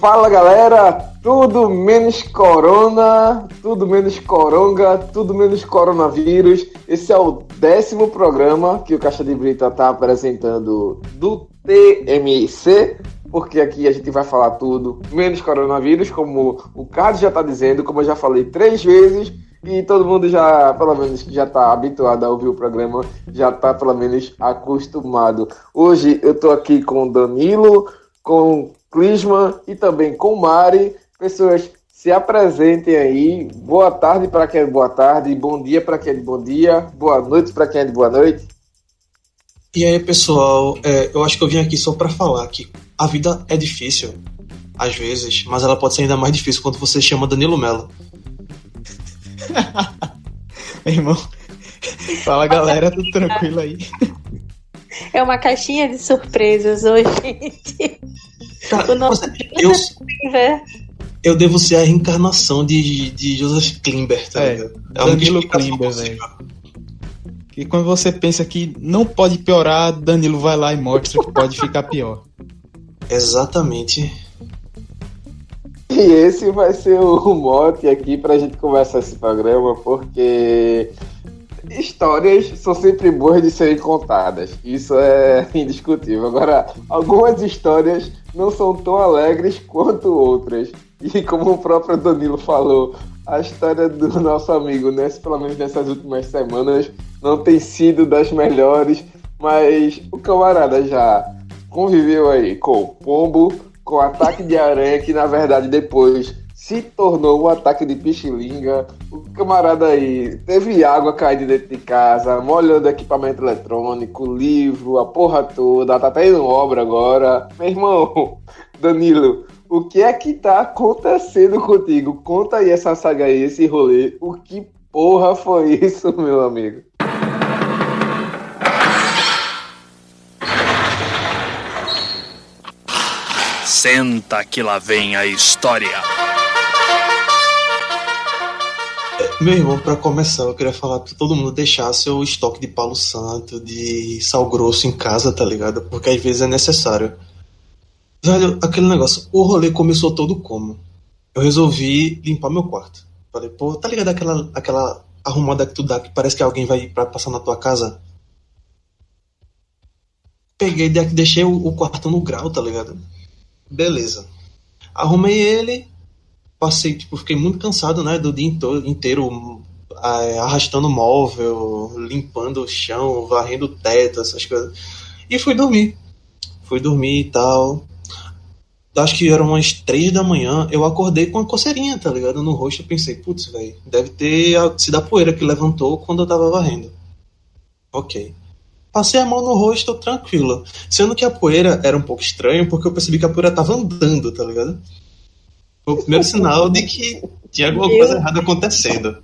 Fala galera, tudo menos corona, tudo menos coronga, tudo menos coronavírus. Esse é o décimo programa que o Caixa de Brita está apresentando do TMC, porque aqui a gente vai falar tudo menos coronavírus, como o Carlos já está dizendo, como eu já falei três vezes, e todo mundo já, pelo menos, já está habituado a ouvir o programa, já está pelo menos acostumado. Hoje eu estou aqui com o Danilo, com Clisman e também com Mari. Pessoas, se apresentem aí. Boa tarde para quem é de boa tarde, bom dia para quem é de bom dia, boa noite para quem é de boa noite. E aí, pessoal, é, eu acho que eu vim aqui só para falar que a vida é difícil, às vezes, mas ela pode ser ainda mais difícil quando você chama Danilo Mello. Meu irmão, fala galera, tudo tranquilo aí? É uma caixinha de surpresas hoje, gente. Nosso... eu, eu devo ser a reencarnação de, de Joseph Klimber, tá é, ligado? É Danilo Klimber, velho. E quando você pensa que não pode piorar, Danilo vai lá e mostra que pode ficar pior. Exatamente. E esse vai ser o mote aqui pra gente conversar esse programa, porque histórias são sempre boas de serem contadas. Isso é indiscutível. Agora, algumas histórias não são tão alegres quanto outras. E como o próprio Danilo falou, a história do nosso amigo, né, pelo menos nessas últimas semanas, não tem sido das melhores, mas o camarada já conviveu aí com o pombo, com o ataque de aranha, que na verdade depois se tornou um ataque de pichilinga. O camarada aí teve água caindo dentro de casa, molhando equipamento eletrônico, livro, a porra toda, tá até indo obra agora. Meu irmão, Danilo, o que é que tá acontecendo contigo? Conta aí essa saga aí, esse rolê. O que porra foi isso, meu amigo? Senta que lá vem a história. Meu irmão, para começar, eu queria falar pra todo mundo deixar seu estoque de palo santo, de sal grosso em casa, tá ligado? Porque às vezes é necessário. Velho, aquele negócio, o rolê começou todo como? Eu resolvi limpar meu quarto. Falei, pô, tá ligado aquela, aquela arrumada que tu dá que parece que alguém vai pra passar na tua casa? Peguei, deixei o, o quarto no grau, tá ligado? Beleza. Arrumei ele, passei, tipo, fiquei muito cansado, né, do dia inteiro é, arrastando móvel, limpando o chão, varrendo o teto, essas coisas. E fui dormir. Fui dormir e tal. Acho que eram umas três da manhã, eu acordei com uma coceirinha, tá ligado? No rosto, eu pensei, putz, velho, deve ter sido a poeira que levantou quando eu tava varrendo. Ok. Passei a mão no rosto, tranquilo. Sendo que a poeira era um pouco estranho, porque eu percebi que a poeira tava andando, tá ligado? Foi o primeiro sinal de que tinha alguma coisa errada acontecendo.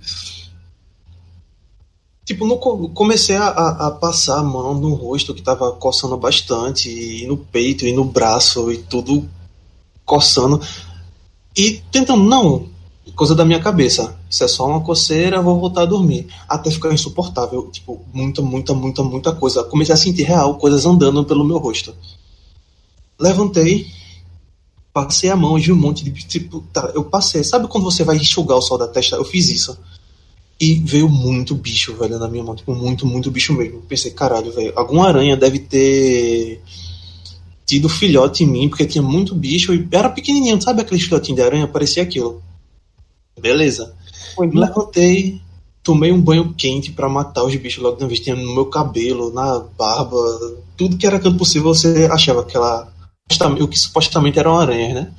Tipo, no, comecei a, a, passar a mão no rosto que tava coçando bastante, e no peito, e no braço, e tudo coçando. E tentando, não, coisa da minha cabeça. Isso é só uma coceira, vou voltar a dormir. Até ficar insuportável. Tipo, muita, muita, muita, muita coisa. Comecei a sentir real, coisas andando pelo meu rosto. Levantei, passei a mão e vi um monte de. Tipo, tá, eu passei. Sabe quando você vai enxugar o sol da testa? Eu fiz isso. E veio muito bicho, velho, na minha mão. Tipo, muito, muito bicho mesmo. Pensei, caralho, velho, alguma aranha deve ter tido filhote em mim, porque tinha muito bicho e era pequenininho, sabe aquele filhotinho de aranha? Parecia aquilo. Beleza. Uhum. Levantei, tomei um banho quente para matar os bichos logo de uma vez. Tinha no meu cabelo, na barba, tudo que era canto possível, você achava aquela o que supostamente eram aranhas, né?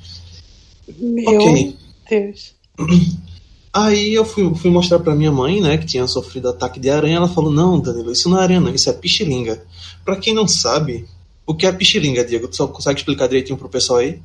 Meu okay. Deus. Aí eu fui, fui mostrar pra minha mãe, né, que tinha sofrido ataque de aranha. Ela falou: Não, Danilo, isso não é aranha, não, isso é pichilinga. Pra quem não sabe, o que é pichilinga, Diego? Tu só consegue explicar direitinho pro pessoal aí?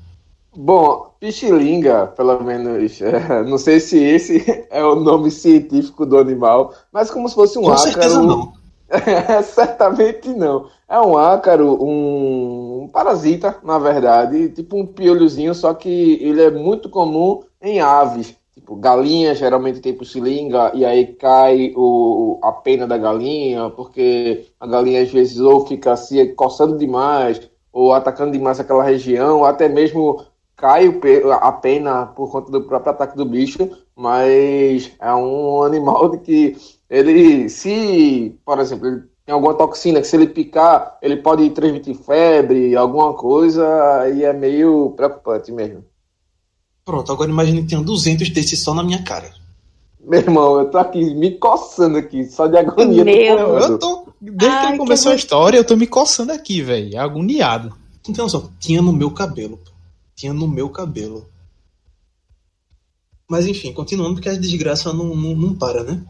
Bom, pichilinga, pelo menos, é, não sei se esse é o nome científico do animal, mas como se fosse um Com ácaro. Certeza não. certamente não. É um ácaro, um, parasita, na verdade, tipo um piolhozinho, só que ele é muito comum em aves. tipo, galinha geralmente tem puxilinga e aí cai o, a pena da galinha, porque a galinha às vezes ou fica se coçando demais, ou atacando demais aquela região, ou até mesmo cai a pena por conta do próprio ataque do bicho, mas é um animal que ele, se, por exemplo, ele tem alguma toxina que se ele picar, ele pode transmitir febre, alguma coisa, e é meio preocupante mesmo. Pronto, agora imagine que tenha 200 desses só na minha cara. Meu irmão, eu tô aqui me coçando aqui, só de agonia. Meu. Eu, eu tô. Desde Ai, que que começou a bom. história, eu tô me coçando aqui, velho. Agoniado. Então, só, tinha no meu cabelo. pô. Tinha no meu cabelo. Mas enfim, continuando, porque a desgraça não, não, não para, né?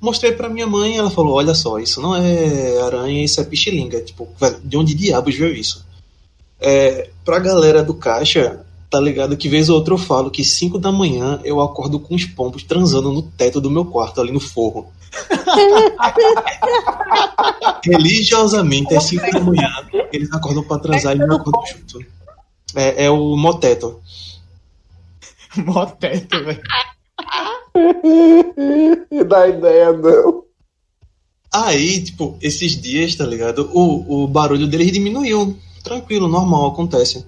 Mostrei pra minha mãe ela falou: Olha só, isso não é aranha, isso é pichilinga. Tipo, de onde diabos veio isso? É, pra galera do caixa, tá ligado que vez ou outra eu falo que 5 da manhã eu acordo com os pombos transando no teto do meu quarto, ali no forro. Religiosamente, às 5 da manhã, eles acordam pra transar e eu acordo junto. É, é o moteto. Moteto, velho. Dá ideia, não. Aí, tipo, esses dias, tá ligado? O, o barulho deles diminuiu. Tranquilo, normal, acontece.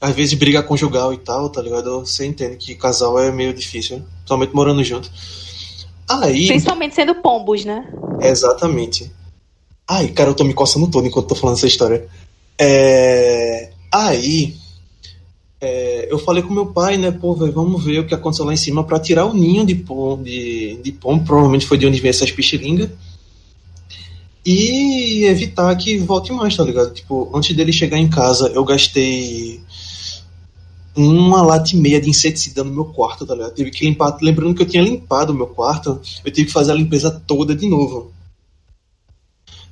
Às vezes briga conjugal e tal, tá ligado? Você entende que casal é meio difícil, principalmente morando junto. Aí, Principalmente sendo pombos, né? exatamente. Ai, cara, eu tô me coçando todo enquanto tô falando essa história. É... Aí, é, eu falei com meu pai, né, pô, velho, vamos ver o que aconteceu lá em cima pra tirar o ninho de pom, de, de pombo, provavelmente foi de onde vem essas pichilingas. E evitar que volte mais, tá ligado? Tipo, antes dele chegar em casa, eu gastei uma lata e meia de inseticida no meu quarto, tá ligado? Tive que limpar, lembrando que eu tinha limpado o meu quarto, eu tive que fazer a limpeza toda de novo.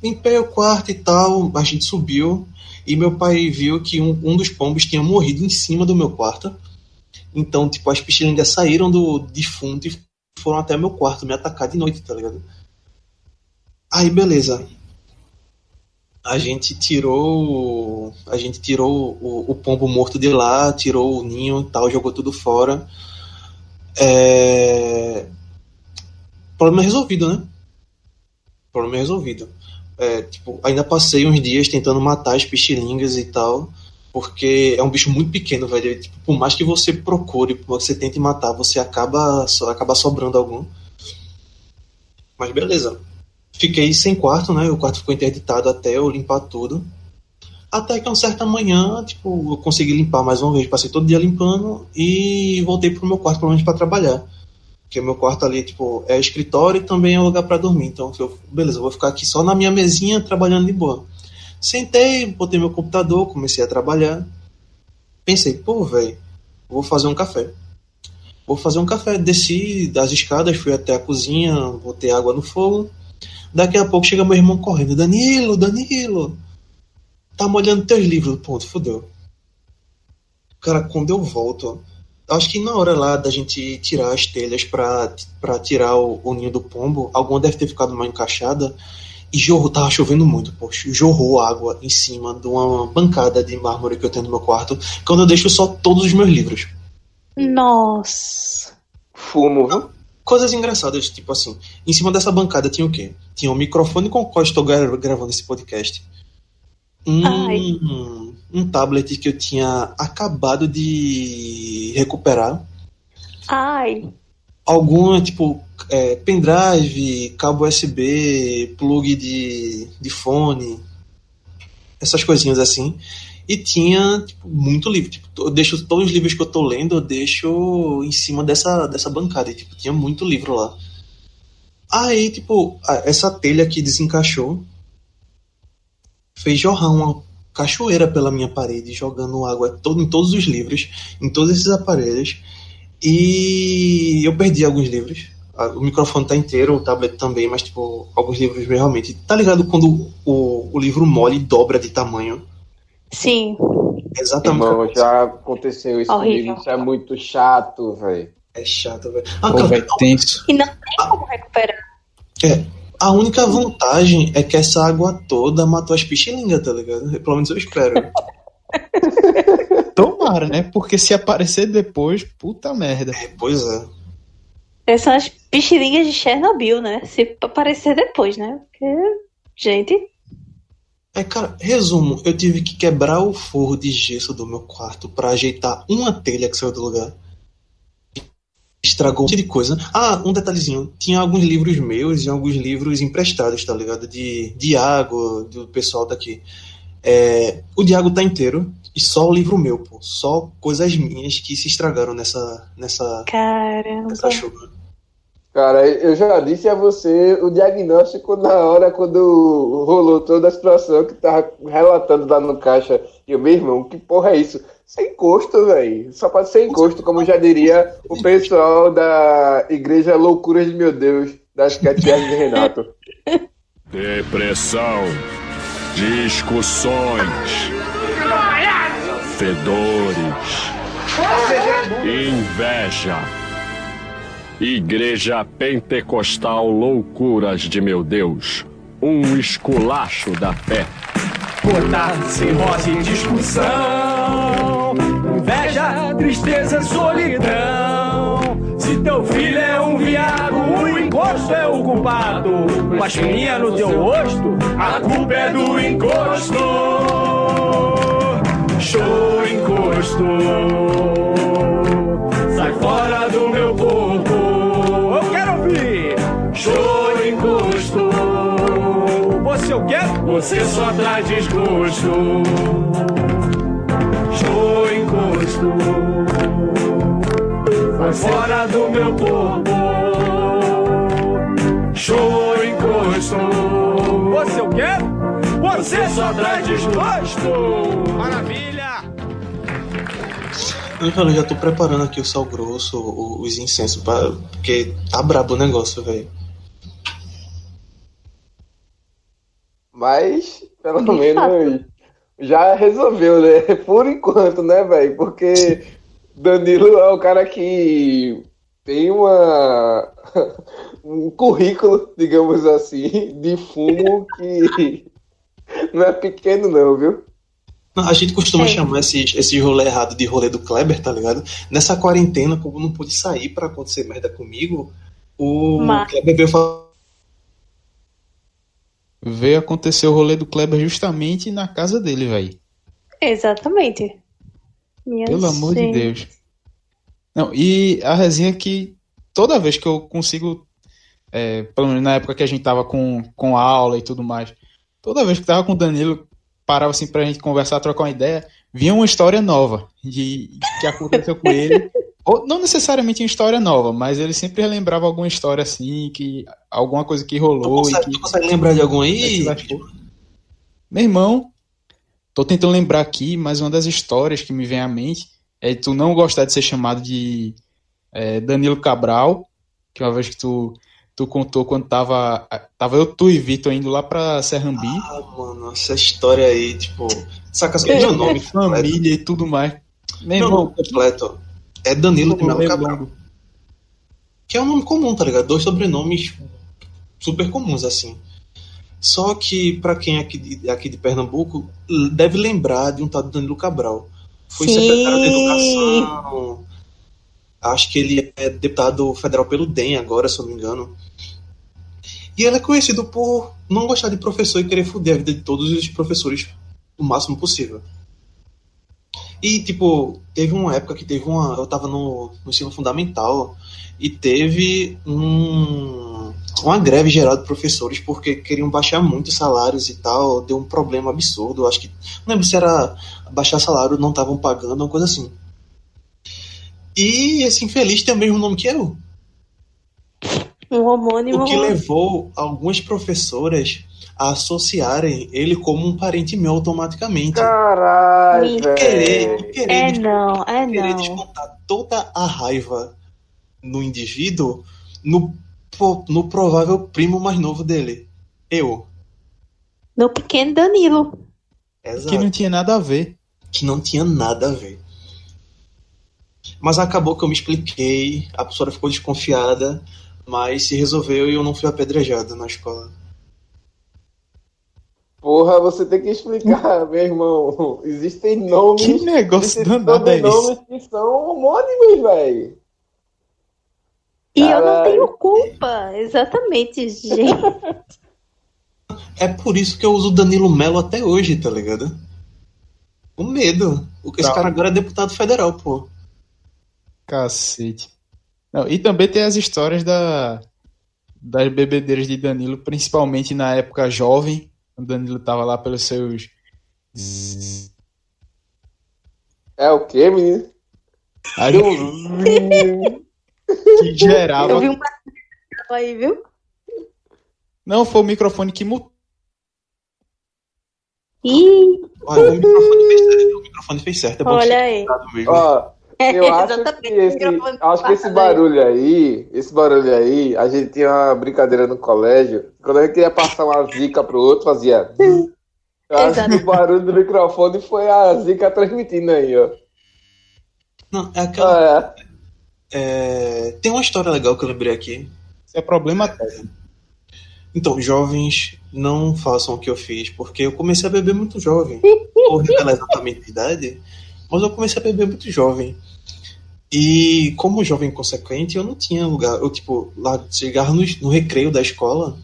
Limpei o quarto e tal, a gente subiu e meu pai viu que um, um dos pombos tinha morrido em cima do meu quarto. Então, tipo, as pichilingas saíram do defunto e foram até meu quarto me atacar de noite, tá ligado? Aí, beleza. A gente tirou. A gente tirou o, o pombo morto de lá, tirou o ninho e tal, jogou tudo fora. É... Problema resolvido, né? Problema resolvido. É, tipo, ainda passei uns dias tentando matar as pichilingas e tal, porque é um bicho muito pequeno, velho. Tipo, por mais que você procure, por mais que você tente matar, você acaba, só, acaba sobrando algum. Mas beleza. Fiquei sem quarto, né? O quarto ficou interditado até eu limpar tudo. Até que uma certa manhã, tipo, eu consegui limpar mais uma vez, passei todo dia limpando e voltei pro meu quarto, provavelmente para trabalhar. Porque meu quarto ali, tipo, é escritório e também é lugar para dormir. Então, eu, beleza, eu vou ficar aqui só na minha mesinha trabalhando de boa. Sentei, botei meu computador, comecei a trabalhar. Pensei, pô, velho, vou fazer um café. Vou fazer um café. Desci das escadas, fui até a cozinha, botei água no fogo. Daqui a pouco chega meu irmão correndo. Danilo, Danilo, tá molhando teus livros. Ponto, fodeu. Cara, quando eu volto, acho que na hora lá da gente tirar as telhas pra, pra tirar o, o ninho do pombo, alguma deve ter ficado mal encaixada. E jorrou, tava chovendo muito, poxa. Jorrou água em cima de uma bancada de mármore que eu tenho no meu quarto, quando eu deixo só todos os meus livros. Nossa. Fumo, viu? Coisas engraçadas, tipo assim, em cima dessa bancada tinha o quê? Tinha um microfone com o qual estou gra- gravando esse podcast. Ai. Um, tablet que eu tinha acabado de recuperar. Ai. Alguma, tipo, é, pendrive, cabo USB, plug de, de fone, essas coisinhas assim. E tinha tipo, muito livro. Tipo, eu deixo todos os livros que eu tô lendo, eu deixo em cima dessa, dessa bancada. E, tipo, tinha muito livro lá. Aí, tipo, essa telha que desencaixou fez jorrar uma cachoeira pela minha parede, jogando água todo, em todos os livros, em todos esses aparelhos. E eu perdi alguns livros. O microfone tá inteiro, o tablet também, mas, tipo, alguns livros realmente. Tá ligado quando o, o livro mole e dobra de tamanho? Sim. Exatamente. Irmão, já aconteceu isso Horrível. comigo. Isso é muito chato, velho. É chato, velho. Ah, Pô, cara, tenso. E não tem como recuperar. É, a única vantagem é que essa água toda matou as pichilingas, tá ligado? Pelo menos eu espero. tomara, né? Porque se aparecer depois, puta merda. É, pois é. Essas são as pichilingas de Chernobyl, né? Se aparecer depois, né? Porque, gente, É, cara, resumo, eu tive que quebrar o forro de gesso do meu quarto pra ajeitar uma telha que saiu do lugar. Estragou um monte de coisa. Ah, um detalhezinho. Tinha alguns livros meus e alguns livros emprestados, tá ligado? De Diago, do pessoal daqui. É, o Diago tá inteiro e só o livro meu, pô. Só coisas minhas que se estragaram nessa, nessa, caramba. nessa chuva. Cara, eu já disse a você o diagnóstico na hora quando rolou toda a situação que tava relatando lá no caixa. E eu, meu irmão, que porra é isso? Sem encosto, velho. Só pode ser encosto, como já diria o pessoal da Igreja Loucuras de Meu Deus, das Catias de Renato. Depressão, discussões, fedores, inveja. Igreja Pentecostal Loucuras de Meu Deus. Um esculacho da fé. Botar cirrose e discussão, inveja, tristeza, solidão. Se teu filho é um viado, o encosto é o culpado. Com a espinha no teu rosto, a culpa é do encosto. Show encosto, sai fora do meu corpo. Eu quero ouvir. Show encosto. Você eu quero? Você só dá desgosto. Show encosto. Vai fora do meu corpo. Show encosto. Você eu quero? Você só dá desgosto. Maravilha! Eu, já tô preparando aqui o sal grosso, o- os incensos, pra, porque tá brabo o negócio, velho. Mas, pelo menos, já resolveu, né? Por enquanto, né, velho? Porque Danilo é o cara que tem uma um currículo, digamos assim, de fumo que não é pequeno não, viu? Não, A gente costuma É. chamar esses, esses rolê errado de rolê do Kleber, tá ligado? Nessa quarentena, como não pude sair pra acontecer merda comigo, o Mas- Kleber veio falar. Veio acontecer o rolê do Kleber justamente na casa dele, velho. Exatamente. Minha Pelo amor de gente. Deus. Não, e a resenha que toda vez que eu consigo, é, pelo menos na época que a gente tava com, com aula e tudo mais, toda vez que tava com o Danilo, parava assim pra gente conversar, trocar uma ideia, vinha uma história nova de que aconteceu com ele. Ou, não necessariamente uma história nova, mas ele sempre relembrava alguma história assim, que alguma coisa que Tu rolou e consegue, que tu consegue lembrar de algum é aí? Meu irmão, tô tentando lembrar aqui, mas uma das histórias que me vem à mente é tu não gostar de ser chamado de é, Danilo Cabral, que uma vez que tu, tu contou quando tava, tava eu, tu e Vitor indo lá pra Serrambi, Ah, mano, essa história aí, tipo. Saca meu nome completo. família e tudo mais. Meu Meu irmão, nome completo é Danilo de Melo Cabral. Que é um nome comum, tá ligado? Dois sobrenomes super comuns, assim. Só que, pra quem é aqui de, aqui de Pernambuco, deve lembrar de um tal de Danilo Cabral. Foi Sim. secretário de Educação. Acho que ele é deputado federal pelo DEM agora, se eu não me engano. E ele é conhecido por não gostar de professor e querer foder a vida de todos os professores o máximo possível. E, tipo, teve uma época que teve uma. Eu tava no, no ensino fundamental e teve um, uma greve geral de professores porque queriam baixar muito os salários e tal. Deu um problema absurdo. Acho que. Não lembro se era baixar salário, não estavam pagando, uma coisa assim. E esse infeliz tem o mesmo nome que eu. Um homônimo. O que levou algumas professoras a associarem ele como um parente meu automaticamente. Caralho, E querer, e querer, É des- não, é querer não. descontar toda a raiva no indivíduo no, no provável primo mais novo dele. Eu. No pequeno Danilo. Exato. que não tinha nada a ver. que não tinha nada a ver. Mas acabou que eu me expliquei, a professora ficou desconfiada, mas se resolveu e eu não fui apedrejado na escola. Porra, você tem que explicar, meu irmão. Existem nomes. Que negócio danado é esse? sobrenomes que são homônimos, velho. E eu não tenho culpa. Exatamente, gente. É por isso que eu uso Danilo Melo até hoje, tá ligado? O medo. O- Esse Tá. cara agora é deputado federal, pô. Cacete. Não, e também tem as histórias da, das bebedeiras de Danilo, principalmente na época jovem, quando Danilo tava lá pelos seus. É o quê, menino? Aí, um- que gerava. Eu vi um aí, viu? Não, foi o microfone que mutou. Ih, Olha, o microfone fez certo. O microfone fez certo. É bom olha aí. Ó, eu acho que Exatamente, esse, o acho que esse barulho aí, esse barulho aí, a gente tinha uma brincadeira no colégio. Quando a gente queria passar uma zica pro outro, fazia. Eu acho que o barulho do microfone foi a zica transmitindo aí, ó. Não, é aquela. Ah, é. é, Tem uma história legal que eu lembrei aqui. Isso é problema técnico. Então, jovens, não façam o que eu fiz, porque eu comecei a beber muito jovem. Vou revelar exatamente a idade, mas eu comecei a beber muito jovem. E como jovem consequente, eu não tinha lugar. Eu, tipo, lá chegar no, no recreio da escola,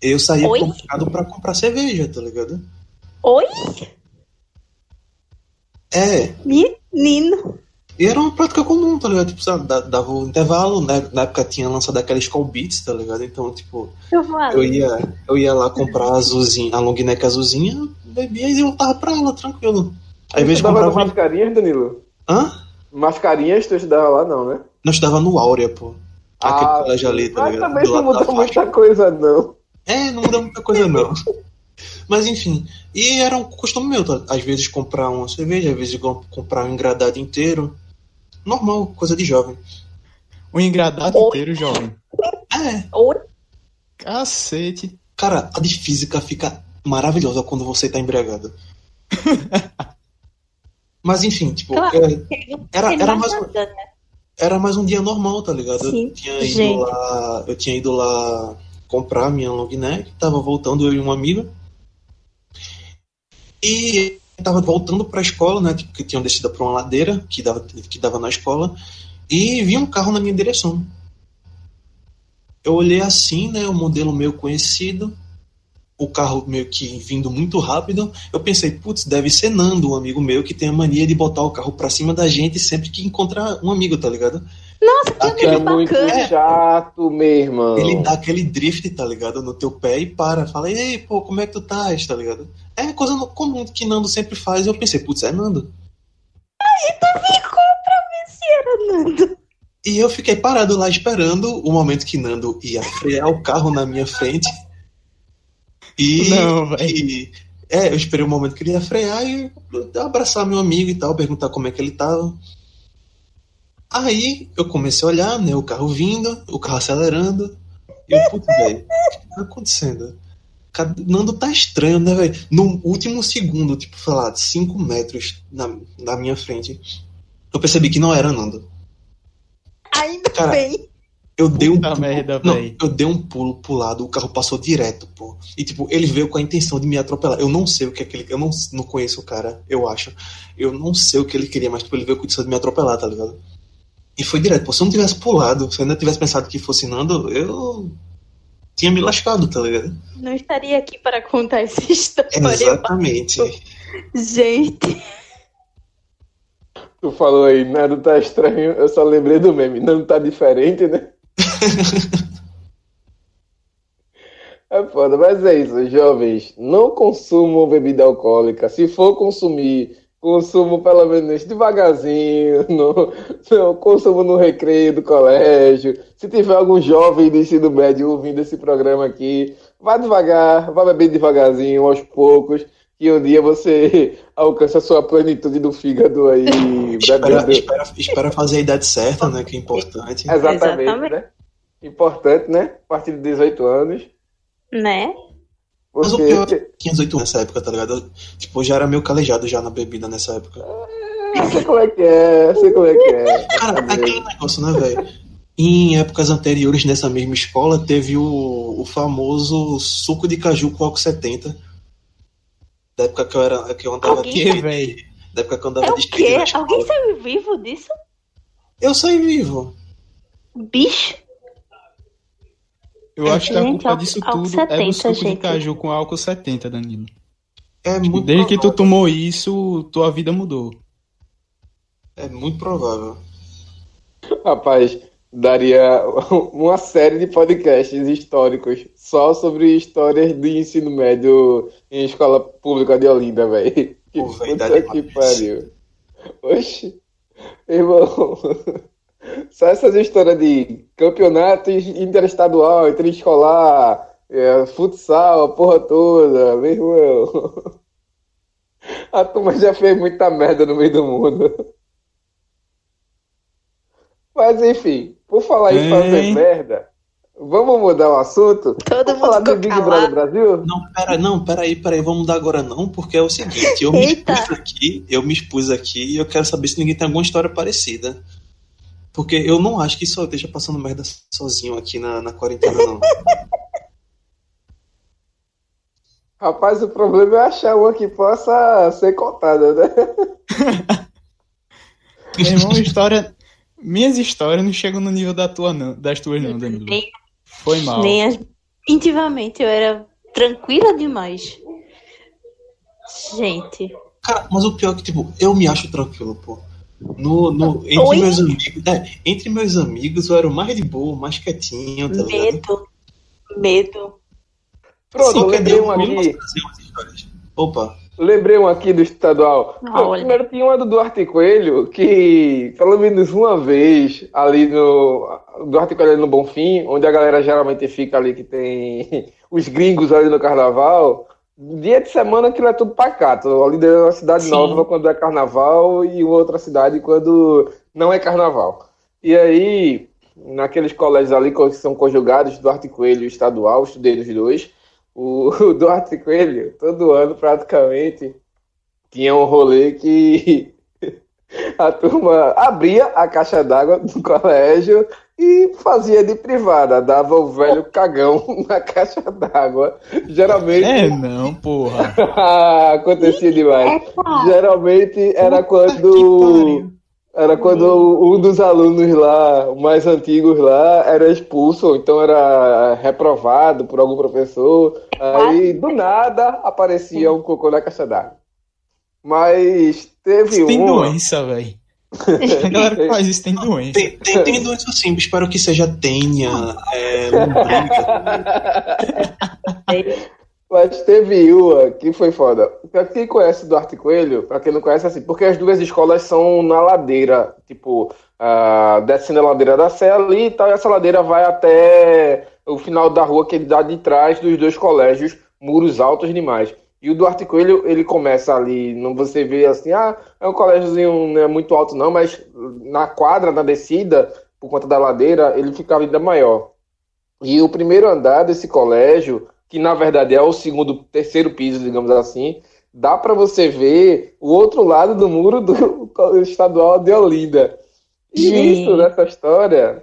eu saía Oi? pro mercado pra comprar cerveja, tá ligado? Oi, É, menino. e era uma prática comum, tá ligado? Tipo, sabe, da- dava o intervalo, né? Na época tinha lançado aquela Skull Beats, tá ligado? Então, tipo, Eu ia, eu ia lá comprar a azulzinha, a long neck azulzinha, bebia e voltava pra aula, tranquilo. Aí, no comprava. Mascarinhas, Danilo? Hã? Mascarinhas, tu estudava lá, não, né? Nós estudava no Áurea, pô. Aquele Ah, colégio ali, tá Mas ligado? também Do não faixa. muita coisa, não. É, não muda muita coisa, não. Mas enfim. E era um costume meu, tá? às vezes comprar uma cerveja, às vezes com- comprar um engradado inteiro. Normal, coisa de jovem. O engradado Oi. inteiro, jovem. É, Oi, Cacete. cara, a de física fica maravilhosa quando você tá embriagado. Mas enfim, tipo, Claro. é, Era- era mais mais- nada, né? era mais um dia normal, tá ligado? Sim, Eu tinha ido gente. lá, eu tinha ido lá comprar minha long neck, tava voltando eu e um amigo. E tava voltando pra escola, né, tipo, que tinham descido pra uma ladeira que dava que dava na escola, e vi um carro na minha direção. Eu olhei assim, né, o modelo meio conhecido, o carro meio que vindo muito rápido. Eu pensei, putz, deve ser Nando, um amigo meu que tem a mania de botar o carro pra cima da gente sempre que encontra um amigo, tá ligado? Nossa, que Aquele É muito bacana. chato, meu irmão. Ele dá aquele drift, tá ligado? No teu pé e para. Fala, ei, pô, como é que tu estás, tá ligado? É coisa comum que Nando sempre faz. E eu pensei, putz, é Nando. Nando. E eu fiquei parado lá esperando o momento que Nando ia frear o carro na minha frente. E, Não, velho. e- é, eu esperei o momento que ele ia frear e abraçar meu amigo e tal, perguntar como é que ele tava. Aí eu comecei a olhar, né? O carro vindo, o carro acelerando. E eu, putz, velho, o que tá acontecendo? Nando tá estranho, né, velho? No último segundo, tipo, sei lá, 5 metros na, na minha frente, eu percebi que não era Nando. Ainda Cara, bem. Eu dei um Puta pulo, merda, não, véi. eu dei um pulo pro lado, o carro passou direto, pô. E tipo, ele veio com a intenção de me atropelar. Eu não sei o que é que ele, eu não, não conheço o cara, eu acho. Eu não sei o que ele queria, mas tipo, ele veio com a intenção de me atropelar, tá ligado? E foi direto. Pô, se eu não tivesse pulado, se eu ainda tivesse pensado que fosse Nando, eu tinha me lascado, tá ligado? Não estaria aqui para contar essa história. Exatamente. Gente, Tu falou aí, nada tá estranho. Eu só lembrei do meme. Não tá diferente, né? É foda, mas é isso, jovens. Não consumam bebida alcoólica. Se for consumir, consumo pelo menos devagarzinho. No, no, consumo no recreio do colégio. Se tiver algum jovem do ensino médio ouvindo esse programa aqui, vá devagar, vá beber devagarzinho, aos poucos. Que um dia você alcança a sua plenitude do fígado aí, Espera, espera, espera fazer a idade certa, né? Que é importante. Exatamente, Exatamente. né? Importante, né? A partir de 18 anos. né? Mas o pior é que eu tinha 18 anos nessa época, tá ligado? Eu, tipo, eu já era meio calejado já na bebida nessa época. sei como é que é, sei como é que é. Cara, é aquele negócio, né, velho? Em épocas anteriores, nessa mesma escola, teve o, o famoso suco de caju com álcool 70. Da época que eu, era, que eu andava Alguém skate. velho? Da época que eu andava É de skate. Alguém saiu vivo disso? Eu saí vivo. Bicho. Eu acho que a culpa álcool- disso álcool tudo é 70, do suco de gente. caju com álcool 70, Danilo. É muito Desde que tu tomou isso, tua vida mudou. É muito provável. Rapaz, daria uma série de podcasts históricos só sobre histórias do ensino médio em escola pública de Olinda, velho. Que Pô, puta que pariu. Oxi, irmão. Só essas histórias de campeonato interestadual, interescolar, é, futsal, a porra toda, meu irmão. A turma já fez muita merda no meio do mundo. Mas enfim, por falar em fazer merda, vamos mudar o assunto? Todo Vamos falar mundo do Big calado. Brother Brasil? Não, pera, não, pera aí, pera aí, vamos mudar agora não, porque é o seguinte, eu me expus aqui, eu me expus aqui e eu quero saber se ninguém tem alguma história parecida. Porque eu não acho que só eu esteja passando merda sozinho aqui na, na quarentena, não. Rapaz, o problema é achar uma que possa ser contada, né? Meu irmão, história. Minhas histórias não chegam no nível da tua, não, das tuas, não, Danilo. Nem- Foi mal. Nem as... Intimamente eu era tranquila demais. Gente. Cara, mas o pior é que, tipo, eu me acho tranquilo, pô. No, no, entre Oi? meus amigos. É, entre meus amigos eu era o mais de boa, o mais quietinho, tá ligado? Medo. Medo. Pronto, Sim, lembrei um aqui. Opa, Lembrei um aqui do estadual. Olha. Primeiro tinha uma do Duarte Coelho, que pelo menos uma vez ali no Duarte Coelho no Bonfim, onde a galera geralmente fica ali que tem os gringos ali no carnaval. Dia de semana aquilo é tudo pacato. Ali é uma cidade Sim. nova quando é carnaval e outra cidade quando não é carnaval. E aí, naqueles colégios ali que são conjugados, Duarte Coelho e estadual, estudei nos dois. O, o Duarte Coelho, todo ano praticamente, tinha um rolê que a turma abria a caixa d'água do colégio e fazia de privada, dava o velho cagão na caixa d'água. Geralmente É, não, porra. acontecia demais. Epa! Geralmente era quando era quando um dos alunos lá, mais antigos lá, era expulso, ou então era reprovado por algum professor. Aí, do nada, aparecia um cocô na caixa d'água. Mas teve Isso tem uma. doença, velho. A galera que faz isso tem doença. tem, tem, tem doença sim, espero que seja tênia, é, lombriga. Mas teve uma que foi foda. Pra quem conhece Duarte Coelho, pra quem não conhece, assim, porque as duas escolas são na ladeira, tipo, ah, descendo a ladeira da Sé ali e tal, e essa ladeira vai até o final da rua que ele dá de trás dos dois colégios, muros altos demais. E o Duarte Coelho, ele começa ali, não você vê assim, ah, é um colégiozinho não é muito alto não, mas na quadra, na descida, por conta da ladeira, ele ficava ainda maior. E o primeiro andar desse colégio, que na verdade é o segundo, terceiro piso, digamos assim, dá para você ver o outro lado do muro do estadual de Olinda. E isso, nessa história,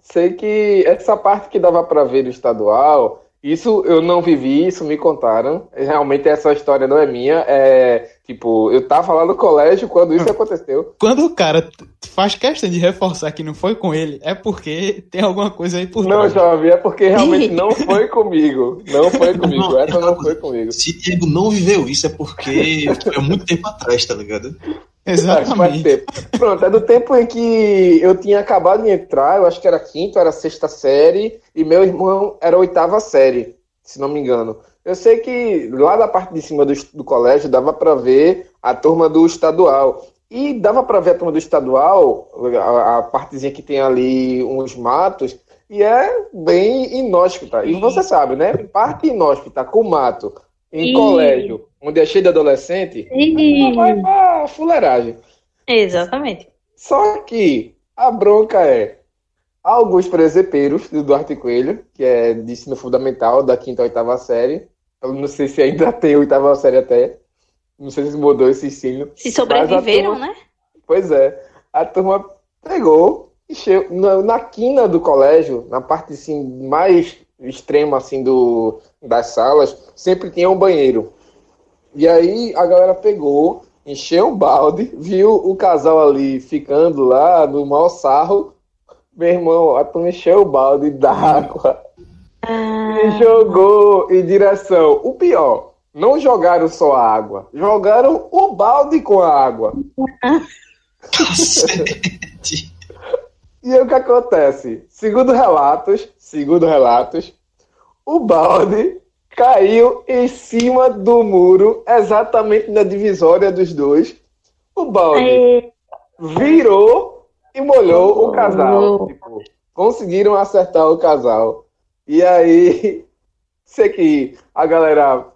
sei que essa parte que dava para ver do estadual, isso eu não vivi, isso me contaram. Realmente essa história não é minha. É tipo, eu tava lá no colégio quando isso aconteceu. Quando o cara faz questão de reforçar que não foi com ele, é porque tem alguma coisa aí por Não, trás. jovem, é porque realmente não foi comigo. Não foi comigo. Essa não foi comigo. Se Diego não viveu isso é porque há muito tempo atrás, tá ligado? Exatamente. tempo. Pronto, é do tempo em que eu tinha acabado de entrar, eu acho que era quinto, era sexta série, e meu irmão era oitava série, se não me engano. Eu sei que lá da parte de cima do, do colégio dava para ver a turma do estadual. E dava para ver a turma do estadual, a, a partezinha que tem ali uns matos, e é bem inóspita. E você sabe, né? Parte inóspita com mato em Ih. colégio, onde é cheio de adolescente, não vai pra fuleiragem. Exatamente. Só que a bronca é alguns presepeiros do Duarte Coelho, que é de ensino fundamental, da quinta a oitava série. Eu não sei se ainda tem oitava série até. Não sei se mudou esse ensino. Se sobreviveram, Mas a né? Pois é. A turma pegou e chegou na, na quina do colégio, na parte assim, mais extrema assim do, das salas, sempre tinha um banheiro. E aí a galera pegou, encheu um balde, viu o casal ali ficando lá no mau sarro. Meu irmão, a turma encheu o balde d'água Ah, jogou em direção. O pior, não jogaram só a água, jogaram o balde com a água. E aí o que acontece? Segundo relatos, segundo relatos, o balde caiu em cima do muro, exatamente na divisória dos dois. O balde é, virou e molhou o casal. Tipo, conseguiram acertar o casal. E aí, sei que a galera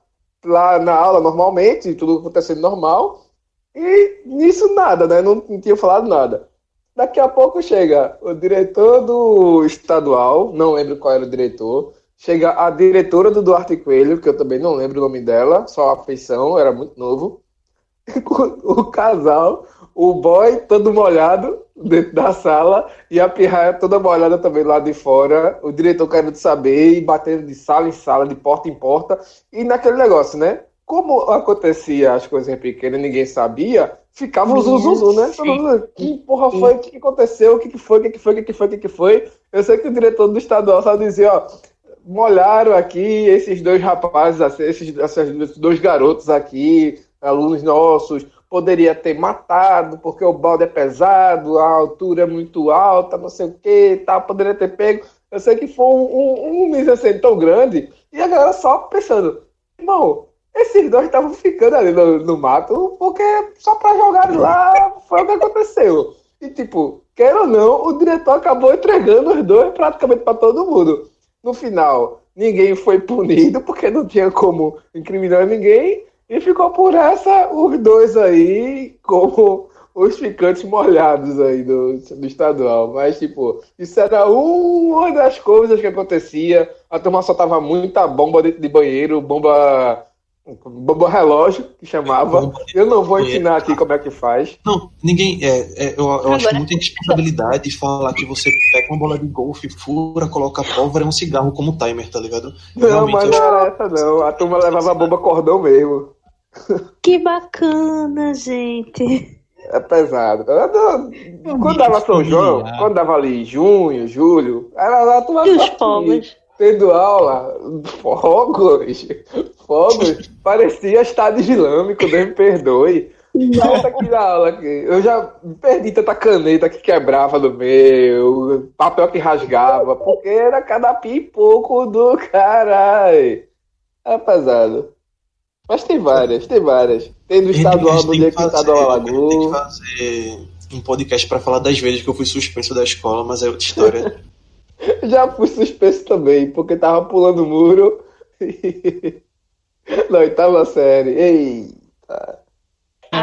lá na aula normalmente, tudo acontecendo normal, e nisso nada, né? Não, não tinha falado nada. Daqui a pouco chega o diretor do estadual, não lembro qual era o diretor. Chega a diretora do Duarte Coelho, que eu também não lembro o nome dela, só a feição, era muito novo. O casal, o boy todo molhado dentro da sala e a pirraia toda molhada também lá de fora. O diretor querendo saber e batendo de sala em sala, de porta em porta. E naquele negócio, né? Como acontecia as coisas pequenas ninguém sabia, ficava o zuzuzu, né? Todo mundo, que porra foi? O que que aconteceu? O que que foi? O que que foi? O que que foi? O que que foi? Eu sei que o diretor do estadual só dizia, ó, molharam aqui esses dois rapazes, assim, esses, esses dois garotos aqui, alunos nossos, poderia ter matado, porque o balde é pesado, a altura é muito alta, não sei o que, tal, poderia ter pego. Eu sei que foi um, um, um mise-en-scène tão grande, e a galera só pensando, irmão, esses dois estavam ficando ali no, no mato, porque só pra jogar lá foi o que aconteceu. E tipo, quer ou não, o diretor acabou entregando os dois praticamente pra todo mundo. No final, ninguém foi punido, porque não tinha como incriminar ninguém, e ficou por essa os dois aí como os ficantes molhados aí do, do estadual. Mas, tipo, isso era uma das coisas que acontecia. A turma soltava muita bomba dentro de banheiro, bomba. Bomba relógio, que chamava. Eu não vou ensinar aqui como é que faz. Não, ninguém. É, é, eu, eu acho muita responsabilidade falar que você pega uma bola de golfe, fura, coloca pólvora e um cigarro como timer, tá ligado? Não, Realmente, mas eu não acho- era essa não. A turma levava bomba cordão mesmo. Que bacana, gente. É pesado. Quando dava São João, quando dava ali junho, julho, era lá a turma E os fogos? tendo aula, fogos, fogos, parecia estado islâmico, Deus me perdoe. Volta aqui na aula aqui. Eu já perdi tanta caneta que quebrava no meio, papel que rasgava, porque era cada pipoco do caralho. É pesado. Mas tem várias, tem várias. Tem do estadual, do dia que o fazer- estadual Tem que alagou. fazer um podcast pra falar das vezes que eu fui suspenso da escola, mas é outra história. Já fui suspenso também, porque tava pulando o muro. Na oitava série. Ei. Não,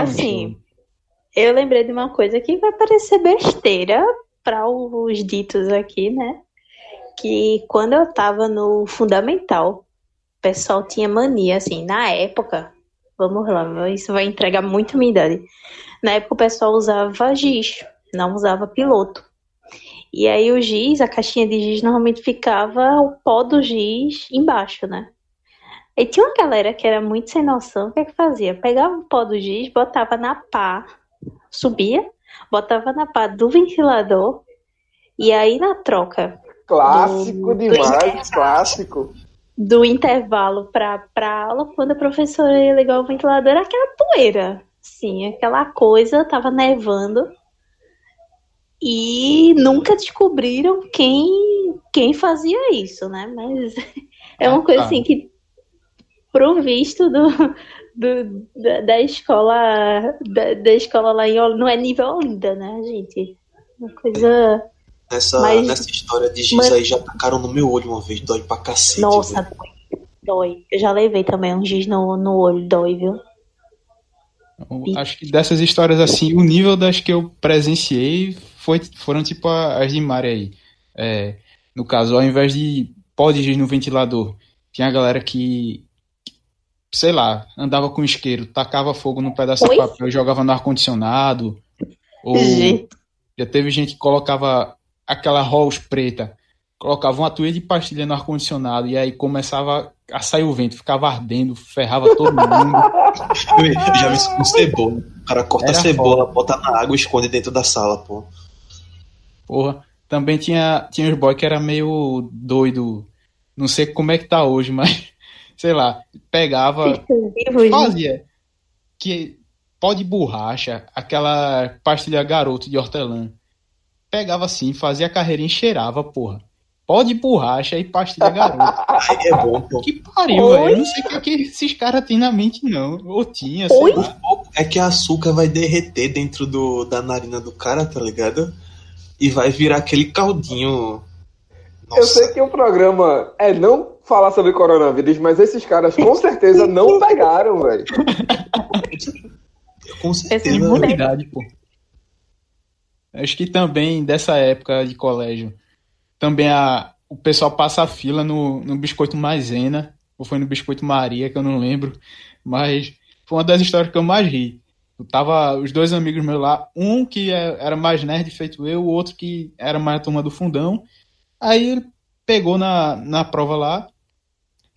Assim, eu lembrei de uma coisa que vai parecer besteira para os ditos aqui, né? Que quando eu tava no fundamental, pessoal tinha mania, assim, na época, vamos lá, isso vai entregar muito minha idade. Na época o pessoal usava giz, não usava piloto. E aí o giz, a caixinha de giz, normalmente ficava o pó do giz embaixo, né? E tinha uma galera que era muito sem noção, o que é que fazia? Pegava o pó do giz, botava na pá, subia, botava na pá do ventilador, e aí na troca Clássico Do- demais, clássico. Do intervalo para para aula, quando a professora ia ligar o ventilador, era aquela poeira, sim, aquela coisa, tava nevando. E nunca descobriram quem quem fazia isso, né? Mas é uma coisa Ah. assim que pro visto do, do da, da escola da, da escola lá em Olinda, não é nível Olinda, né, gente? Uma coisa Nessa, Mas- nessa história de giz mas- aí já tacaram no meu olho uma vez, dói pra cacete. Nossa, velho. dói. Dói. Eu já levei também um giz no, no olho, dói, viu? Eu Acho que dessas histórias assim, o nível das que eu presenciei foi, foram tipo a- as de Mari aí. É, no caso, ao invés de pó de giz no ventilador, tinha a galera que, sei lá, andava com isqueiro, tacava fogo num pedaço Oi? de papel e jogava no ar-condicionado. Ou Gente. já teve gente que colocava aquela Rolls preta colocava uma tuia de pastilha no ar-condicionado e aí começava a sair o vento, ficava ardendo, ferrava todo mundo. Eu já vi isso com cebola. O cara corta a Era cebola, bota na água e esconde dentro da sala, pô. Porra. Também tinha, tinha os boys que era meio doido. Não sei como é que tá hoje, mas sei lá, pegava, fazia que pó de borracha, aquela pastilha garoto de hortelã. Pegava assim, fazia a carreirinha e cheirava, porra. Pó de borracha e pastilha garoto. Aí é bom, pô. Que pariu, velho. Eu não sei o que, é que esses caras têm na mente, não. Ou tinha, sei Oi? lá. É que açúcar vai derreter dentro do, da narina do cara, tá ligado? E vai virar aquele caldinho. Eu sei que o programa é não falar sobre coronavírus, mas esses caras com certeza não pegaram, velho. com Essa certeza. mulher- Imunidade, pô. Acho que também dessa época de colégio, também a, o pessoal passa a fila no, no Biscoito Maisena, ou foi no Biscoito Maria, que eu não lembro, mas foi uma das histórias que eu mais ri. Eu tava os dois amigos meus lá, um que é- era mais nerd feito eu, o outro que era mais a turma do fundão. Aí ele pegou na, na prova lá,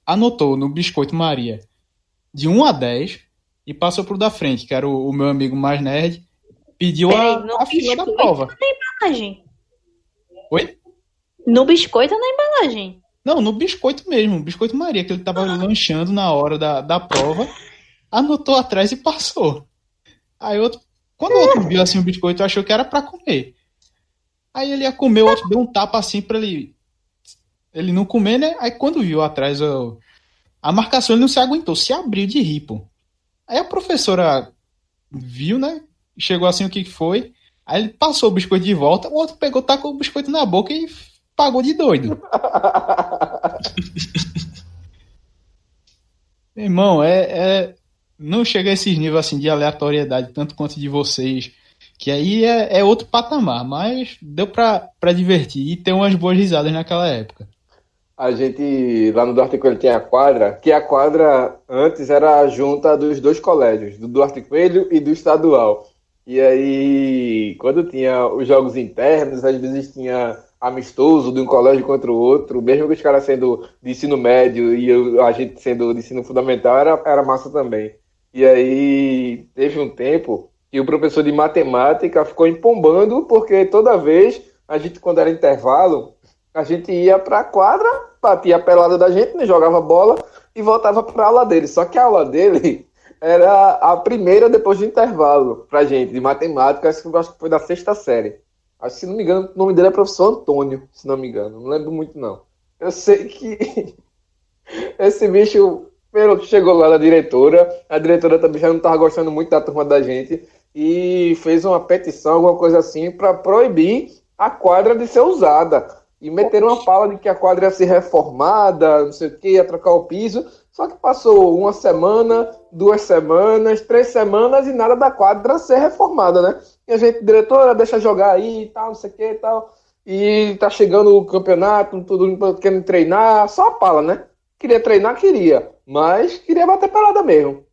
anotou no Biscoito Maria de 1 a 10 e passou pro da frente, que era o, o meu amigo mais nerd, pediu Peraí, a, a ficha da biscoito? prova. embalagem? Oi? No biscoito ou na embalagem? Não, no Biscoito mesmo, Biscoito Maria, que ele tava lanchando na hora da, da prova, anotou atrás e passou. Aí outro, quando o outro viu assim o biscoito, achou que era pra comer. Aí ele ia comer, o outro deu um tapa assim pra ele ele não comer, né? Aí quando viu atrás o- a marcação, ele não se aguentou, se abriu de rir, pô. Aí a professora viu, né? Chegou assim o que foi. Aí ele passou o biscoito de volta, o outro pegou, tacou o biscoito na boca e pagou de doido. Irmão, é, é- não chega a esses níveis assim de aleatoriedade, tanto quanto de vocês, que aí é, é outro patamar, mas deu pra, pra divertir e ter umas boas risadas naquela época. A gente, lá no Duarte Coelho tem a quadra, que a quadra antes era a junta dos dois colégios, do Duarte Coelho e do estadual. E aí, quando tinha os jogos internos, às vezes tinha amistoso de um colégio contra o outro, mesmo que os caras sendo de ensino médio e eu- a gente sendo de ensino fundamental, era, era massa também. E aí, teve um tempo que o professor de matemática ficou empombando, porque toda vez, a gente, quando era intervalo, a gente ia pra quadra, batia a pelada da gente, né, jogava bola e voltava pra aula dele. Só que a aula dele era a primeira depois do intervalo pra gente, de matemática, acho que, acho que foi da sexta série. Acho que, se não me engano, o nome dele é professor Antônio, se não me engano. Não lembro muito, não. Eu sei que esse bicho, pelo que chegou lá da diretora, a diretora também já não estava gostando muito da turma da gente e fez uma petição, alguma coisa assim, para proibir a quadra de ser usada. E meteram uma fala de que a quadra ia ser reformada, não sei o que, ia trocar o piso. Só que passou uma semana, duas semanas, três semanas e nada da quadra ser reformada, né? E a gente, diretora, deixa jogar aí e tal, não sei o que e tal. E tá chegando o campeonato, todo mundo querendo treinar, só a pala, né? Queria treinar, queria, mas queria bater pelada mesmo.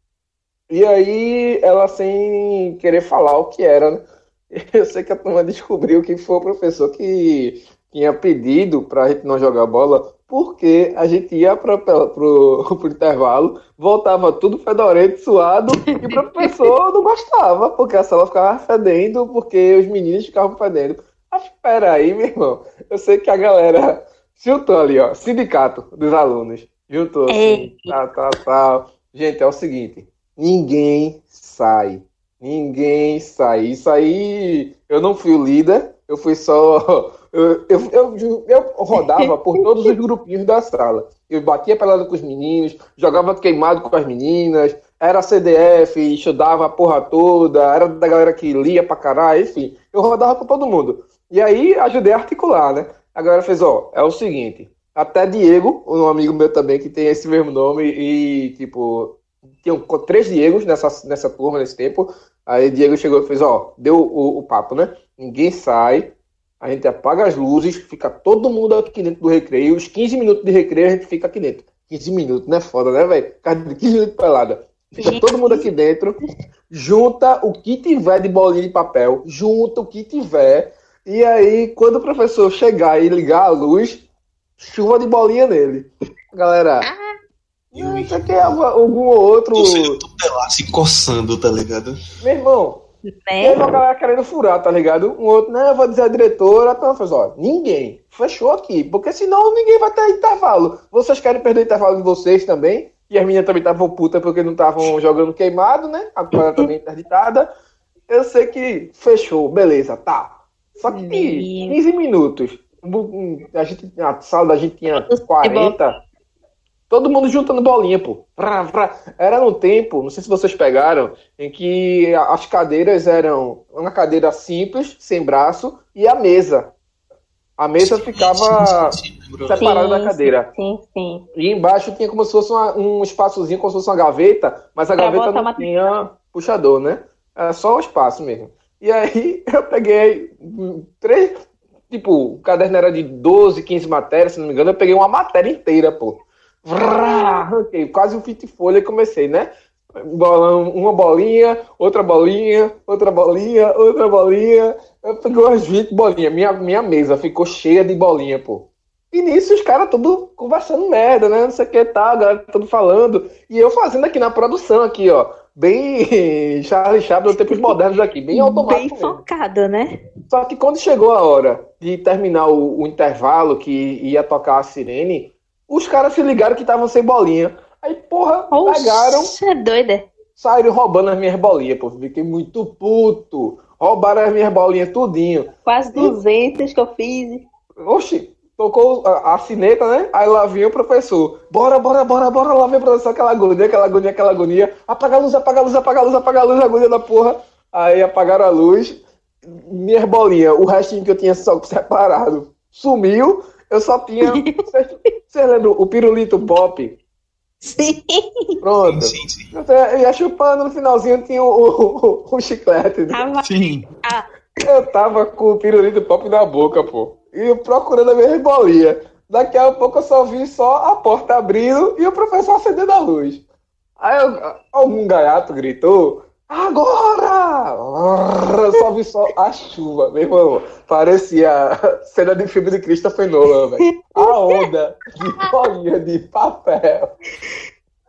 E aí ela sem querer falar o que era, né? Eu sei que a turma descobriu que foi o professor que tinha pedido pra gente não jogar bola, porque a gente ia pro, pro intervalo, voltava tudo fedorento, suado, e o professor não gostava, porque a sala ficava fedendo, porque os meninos ficavam fedendo. Mas peraí, meu irmão, eu sei que a galera juntou ali, ó, sindicato dos alunos, juntou assim, Ei. tal, tal, tal. Gente, é o seguinte, ninguém sai. Ninguém sai. Isso aí, eu não fui o líder, eu fui só. Eu, eu, eu, eu rodava por todos os grupinhos da sala. Eu batia pelada com os meninos, jogava queimado com as meninas, era CDF, estudava a porra toda, era da galera que lia pra caralho, enfim. Eu rodava com todo mundo. E aí ajudei a articular, né? A galera fez, ó, é o seguinte. Até Diego, um amigo meu também que tem esse mesmo nome, e tipo, tinham três Diegos nessa, nessa turma, nesse tempo. Aí Diego chegou e fez, ó, deu o, o papo, né? Ninguém sai, a gente apaga as luzes, fica todo mundo aqui dentro do recreio. Os 15 minutos de recreio a gente fica aqui dentro. 15 minutos, né? Foda, né, velho? Cara de 15 minutos pelada. Fica todo mundo aqui dentro, junta o que tiver de bolinha de papel, junta o que tiver. E aí, quando o professor chegar e ligar a luz, chuva de bolinha nele. Galera, não sei que é algum ou outro. Você tutelar se coçando, tá ligado? Meu irmão, e aí Né? uma galera querendo furar, tá ligado? Um outro, né? Eu vou dizer a diretora. Então, falei, ó, ninguém. Fechou aqui. Porque senão ninguém vai ter intervalo. Vocês querem perder o intervalo de vocês também. E as meninas também estavam putas porque não estavam jogando queimado, né? A quadra também interditada. Eu sei que fechou, beleza, tá. Só que Meu. 15 minutos. A, gente, a sala da gente tinha 40. Todo mundo juntando bolinha, pô. Era no tempo, não sei se vocês pegaram, em que as cadeiras eram uma cadeira simples, sem braço, e a mesa. A mesa ficava Sim, sim, sim, separada da cadeira. Sim, sim. E embaixo tinha como se fosse uma- um espaçozinho, como se fosse uma gaveta, mas a Pra gaveta não tinha puxador, né? Era só um espaço mesmo. E aí eu peguei três, tipo, o caderno era de 12, 15 matérias, se não me engano, eu peguei uma matéria inteira, pô. Vrá, arranquei quase um fita e folha e comecei, né? Bolão, uma bolinha, outra bolinha, outra bolinha, outra bolinha. Eu peguei umas 20 bolinhas. Minha, minha mesa ficou cheia de bolinha, pô. E nisso os caras tudo conversando merda, né? Não sei o que tal, a galera tudo falando. E eu fazendo aqui na produção, aqui, ó. Bem Charlie Chaplin tempos modernos aqui, bem Bem automático mesmo. focado, né? Só que quando chegou a hora de terminar o, o intervalo, que ia tocar a sirene, os caras se ligaram que estavam sem bolinha. Aí, porra, pegaram, Você é doida. saíram roubando as minhas bolinhas, pô. Fiquei muito puto. Roubaram as minhas bolinhas tudinho. Quase 200 que eu fiz. Oxi, tocou a, a sineta, né? Aí lá vinha o professor. Bora, bora, bora, bora. Lá vem o professor, aquela agonia, aquela agonia, aquela agonia. Apaga a luz, apaga a luz, apaga a luz, apaga a luz, agonia da porra. Aí apagaram a luz. Minhas bolinhas, o restinho que eu tinha só separado, sumiu. Eu só tinha. Vocês vocês lembram o pirulito pop? Sim. Pronto. Sim, sim. Eu ia chupando, no finalzinho tinha o, o, o chiclete. né? Tava Sim. Eu tava com o pirulito pop na boca, pô. E eu procurando a minha bolinha. Daqui a pouco eu só vi só a porta abrindo e o professor acendendo a luz. Aí eu- algum gaiato gritou, agora! Só vi só a chuva, meu irmão. Parecia cena de filme de Christopher Nolan, velho. A onda de bolinha de papel.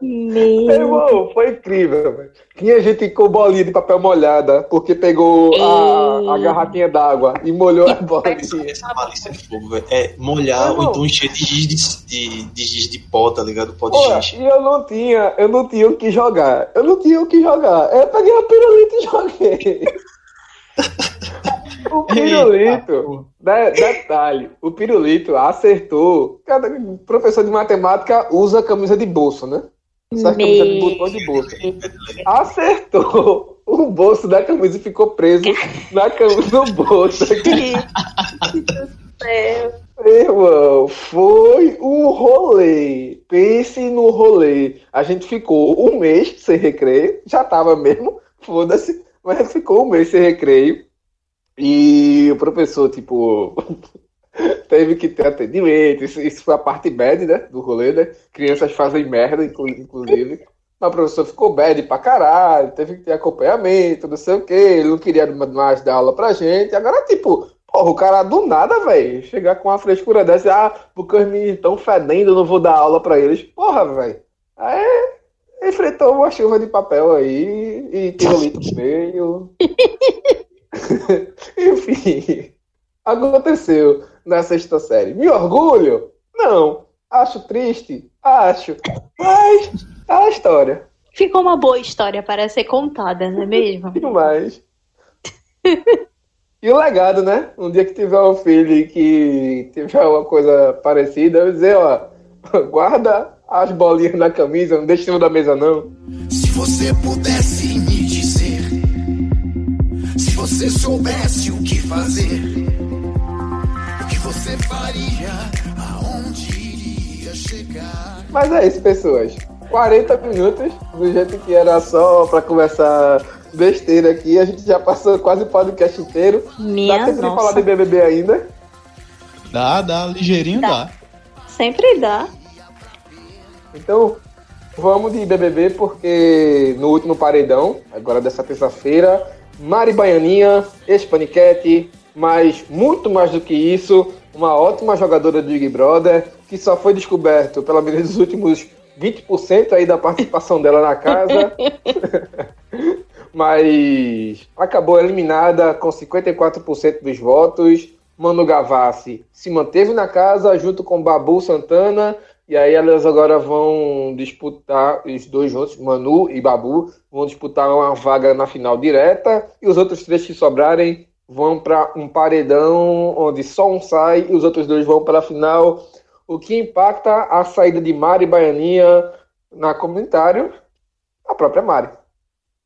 Meu irmão, foi incrível, velho. Tinha gente com bolinha de papel molhada, porque pegou a, a garrafinha d'água e molhou a Essa, bolinha. essa malícia de fogo, velho. É molhar ou então encher de giz de, de, de giz de pó, tá ligado? Pó de Porra, giz. e eu não tinha, eu não tinha o que jogar. Eu não tinha o que jogar. Eu peguei a pirulito e joguei. o pirulito, de- detalhe, o pirulito acertou. Cada professor de matemática usa camisa de bolso, né? Essa camisa de botão de bolso. Acertou o bolso da camisa e ficou preso na camisa no bolso aqui. Céu. Irmão, foi um rolê. Pense no rolê. A gente ficou um mês sem recreio. Já tava mesmo, foda-se. Mas ficou um mês sem recreio. E o professor, tipo, teve que ter atendimento. Isso, isso foi a parte bad, né? Do rolê, né? Crianças fazem merda, inclu- inclusive. Mas o professor ficou bad pra caralho, teve que ter acompanhamento, não sei o quê. Ele não queria mais dar aula pra gente. Agora, tipo, porra, o cara do nada, velho, chegar com uma frescura dessa, ah, porque os meninos estão fedendo, eu não vou dar aula pra eles. Porra, velho. Aí enfrentou uma chuva de papel aí e pirulito meio. Enfim, aconteceu na sexta série. Me orgulho? Não. Acho triste? Acho. Mas é a história. Ficou uma boa história para ser contada, não é mesmo? Tudo mais. E o legado, né? Um dia que tiver um filho que tiver uma coisa parecida, eu dizer, ó, guarda as bolinhas na camisa, não deixa em cima da mesa, não. Se você pudesse me dizer, se você soubesse o que fazer, você faria, aonde iria chegar. Mas é isso, pessoas. 40 minutos, do jeito que era só pra conversar besteira aqui. A gente já passou quase o podcast inteiro. Minha Dá tempo de falar nossa. de BBB ainda. Dá, dá, ligeirinho Dá. dá. Sempre dá. Então, vamos de BBB, porque no último paredão, agora dessa terça-feira, Mari Baianinha, ex-paniquete, mas muito mais do que isso, uma ótima jogadora do Big Brother, que só foi descoberto pela medida dos últimos 20% aí da participação dela na casa. Mas acabou eliminada com 54% dos votos. Manu Gavassi se manteve na casa junto com Babu Santana. E aí elas agora vão disputar, os dois juntos, Manu e Babu, vão disputar uma vaga na final direta. E os outros três que sobrarem vão para um paredão onde só um sai e os outros dois vão para a final. O que impacta a saída de Mari Baianinha na comentário, a própria Mari.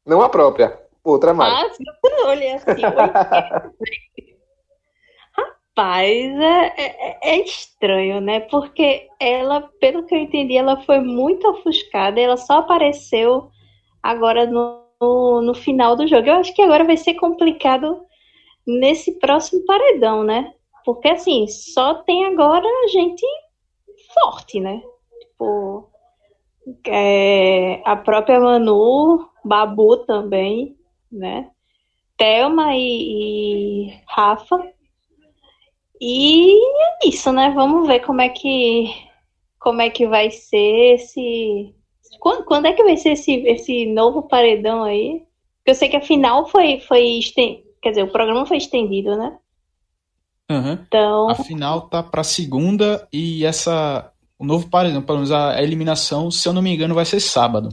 Não a própria, outra Mari. Ah, sim, olha assim. Rapaz, é, é, é, estranho, né? Porque ela, pelo que eu entendi, ela foi muito ofuscada. Ela só apareceu agora no, no, no final do jogo. Eu acho que agora vai ser complicado nesse próximo paredão, né? Porque assim, só tem agora gente forte, né? Tipo, é, a própria Manu, Babu também, né? Thelma e, e Rafa. E é isso, né? Vamos ver como é que como é que vai ser esse quando, quando é que vai ser esse, esse novo paredão aí? Porque eu sei que a final foi foi quer dizer, o programa foi estendido, né? Uhum. Então, a final tá para segunda e essa o novo paredão, pelo menos a eliminação, se eu não me engano, vai ser sábado.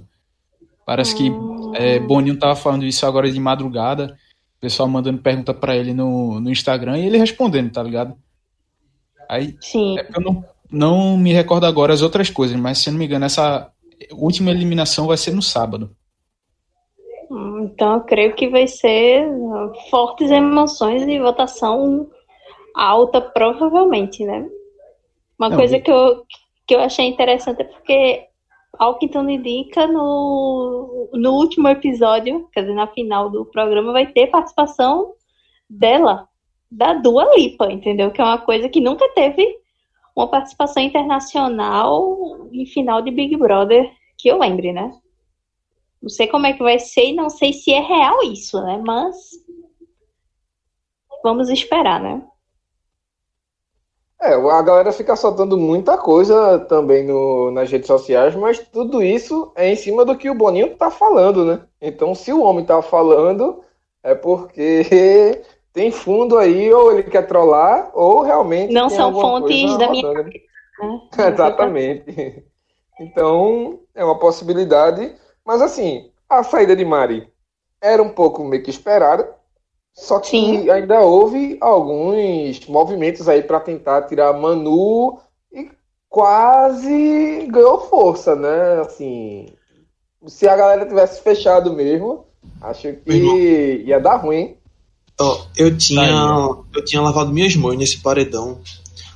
Parece que é, Boninho tava falando isso agora de madrugada, o pessoal mandando pergunta para ele no, no Instagram e ele respondendo, tá ligado? Aí, Sim. É eu não, não me recordo agora as outras coisas, mas se eu não me engano, essa última eliminação vai ser no sábado. Então eu creio que vai ser fortes emoções e votação alta, provavelmente, né? Uma Não, coisa que eu, que eu achei interessante é porque, ao que tudo indica, no, no último episódio, quer dizer, na final do programa, vai ter participação dela, da Dua Lipa, entendeu? Que é uma coisa que nunca teve uma participação internacional em final de Big Brother, que eu lembre, né? Não sei como é que vai ser e não sei se é real isso, né? Mas vamos esperar, né? É, a galera fica soltando muita coisa também no, nas redes sociais, mas tudo isso é em cima do que o Boninho tá falando, né? Então, se o homem tá falando, é porque tem fundo aí, ou ele quer trollar, ou realmente Não são fontes da minha rodando. né? Exatamente. Então, é uma possibilidade. Mas assim, a saída de Mari era um pouco meio que esperada. Só que Sim. ainda houve alguns movimentos aí para tentar tirar Manu e quase ganhou força, né? Assim, se a galera tivesse fechado mesmo, acho que ia dar ruim. Ó, eu tinha, Tá eu tinha lavado minhas mãos nesse paredão.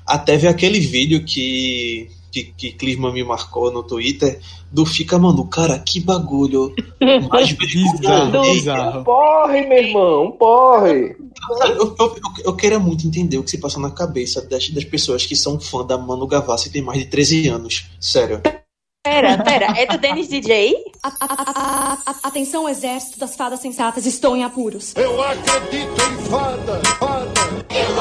Até ver aquele vídeo que, que, que Clisman me marcou no Twitter do Fica Manu. Cara, que bagulho. Mais Bizarro, bizarro. Porre, meu irmão, porre! Sabe, Eu, eu, eu, eu quero muito entender o que se passa na cabeça das, das pessoas que são fã da Manu Gavassi e tem mais de 13 anos. Sério. Pera, pera, é do Dennis DJ? A- a- a- a- Atenção, exército das fadas sensatas, estou em apuros. Eu acredito em fadas, fadas. Eu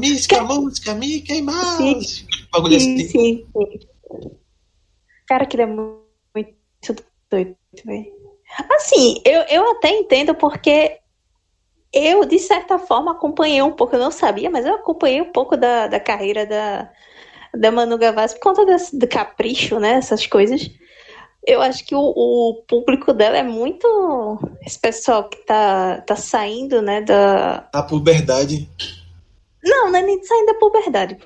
que falando música, música, Mickey Mouse. Bagulho Sim, assim. sim, sim. Cara, que ele é mu- muito doido, velho. Assim, eu, eu até entendo porque eu, de certa forma, acompanhei um pouco, eu não sabia, mas eu acompanhei um pouco da, da carreira da, da Manu Gavassi por conta desse, do capricho, né, essas coisas. Eu acho que o, o público dela é muito. Esse pessoal que tá, tá saindo, né? Da. A puberdade. Não, não é nem saindo da puberdade.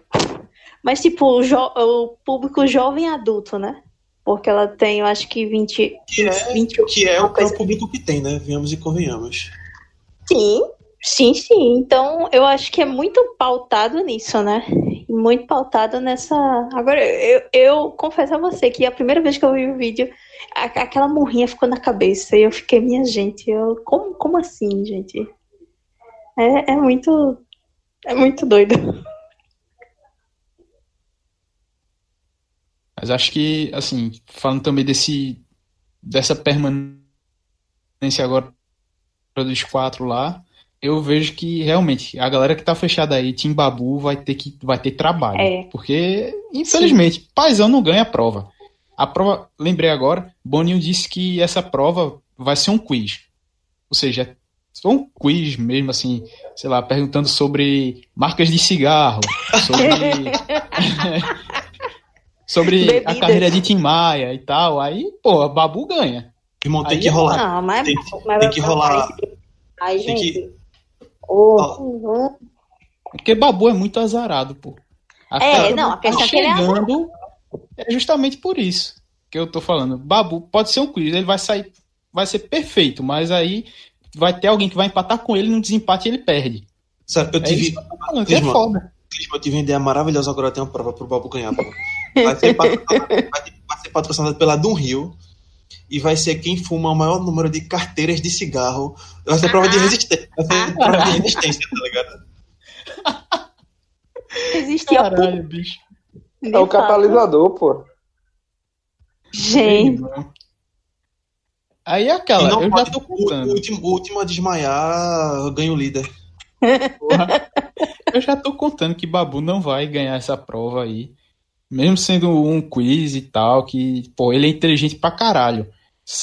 Mas, tipo, o, jo- o público jovem adulto, né? Porque ela tem, eu acho que 20. Que é, 20 que é o coisa público que tem, né? Venhamos e convenhamos. Sim, sim, sim. Então, eu acho que é muito pautado nisso, né? Muito pautado nessa. Agora, eu, eu confesso a você que a primeira vez que eu vi o vídeo, a- aquela morrinha ficou na cabeça e eu fiquei, minha gente, eu... como, como assim, gente? É, é muito. É muito doido. Mas acho que, assim, falando também desse dessa permanência agora dos quatro lá, eu vejo que realmente a galera que tá fechada aí, Tim Babu, vai ter que vai ter trabalho. É. Porque, infelizmente, Paizão não ganha a prova. A prova, lembrei agora, Boninho disse que essa prova vai ser um quiz. Ou seja, foi um quiz mesmo, assim, sei lá, perguntando sobre marcas de cigarro, sobre sobre a Bebidas. carreira de Tim Maia e tal. Aí, pô, a Babu ganha. Irmão, tem Aí que é rolar. Não, mas, Tem, mas tem que rolar. Ai, Tem gente. que. Ô, Porque Babu é muito azarado, pô. A É, cara não, a tá questão é que ele é chegando é justamente por isso que eu tô falando. Babu pode ser um quiz, ele vai sair, vai ser perfeito, mas aí vai ter alguém que vai empatar com ele no desempate e ele perde. Sabe, eu É tive. isso que eu tô falando, que é Clisma, foda. Clisma, eu tive uma ideia maravilhosa agora tem uma prova pro Babu ganhar, pô. Vai ser patrocinado, vai ter- vai ser patrocinado pela Dum Rio e vai ser quem fuma o maior número de carteiras de cigarro. Vai ser prova de resistência. Vai ser prova de resistência, tá ligado? Existia Caralho, bicho. É o catalisador, pô. Gente, Aí é aquela, E não eu já pode- tô o, o contando. último, o último a desmaiar ganha o líder. Porra. Eu já tô contando que Babu não vai ganhar essa prova aí. Mesmo sendo um quiz e tal, que, pô, ele é inteligente pra caralho.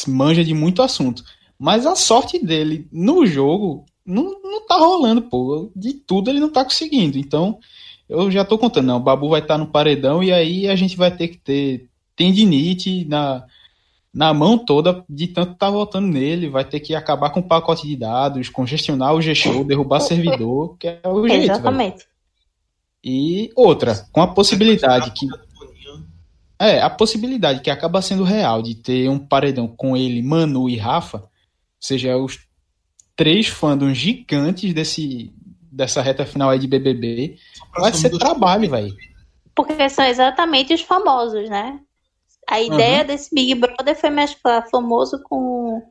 Manja de muito assunto. Mas a sorte dele no jogo não, não tá rolando, pô. De tudo ele não tá conseguindo. Então, eu já tô contando, não. O Babu vai estar no paredão e aí a gente vai ter que ter tendinite na, na mão toda de tanto tá votando nele. Vai ter que acabar com o pacote de dados, congestionar o G-Show, derrubar servidor, que é o jeito, velho. exatamente. E outra, com a possibilidade que. É, a possibilidade que acaba sendo real de ter um paredão com ele, Manu e Rafa, ou seja, os três fandoms gigantes desse, dessa reta final aí de BBB, vai ser trabalho, velho. Porque são exatamente os famosos, né? A ideia desse Big Brother foi mesclar famoso com,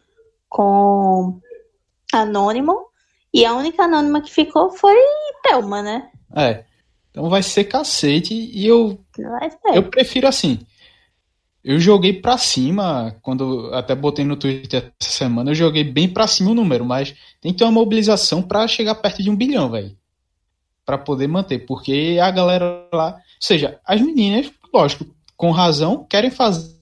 com anônimo. E a única anônima que ficou foi Thelma, né? É. Então vai ser cacete e eu. Eu prefiro assim. Eu joguei pra cima, quando até botei no Twitter essa semana, eu joguei bem pra cima o número, mas tem que ter uma mobilização pra chegar perto de um bilhão, velho. Pra poder manter, porque a galera lá, ou seja, as meninas, lógico, com razão, querem fazer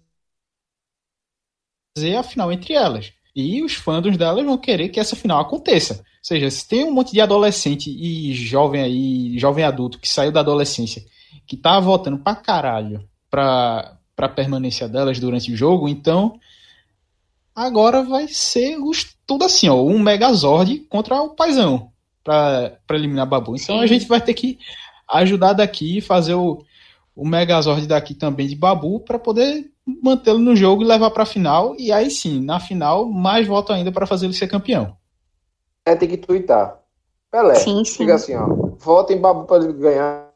a final entre elas. E os fãs delas vão querer que essa final aconteça. Ou seja, se tem um monte de adolescente e jovem aí, jovem adulto que saiu da adolescência, que tá votando pra caralho pra, pra permanência delas durante o jogo, então agora vai ser os, tudo assim, ó, um Megazord contra o Paizão pra, pra eliminar Babu. Então a gente vai ter que ajudar daqui e fazer o, o Megazord daqui também de Babu pra poder mantê-lo no jogo e levar pra final. E aí sim, na final, mais voto ainda pra fazer ele ser campeão. É, tem que twittar. Pelé. Sim, sim. Fica assim, ó. Votem Babu pra ele ganhar.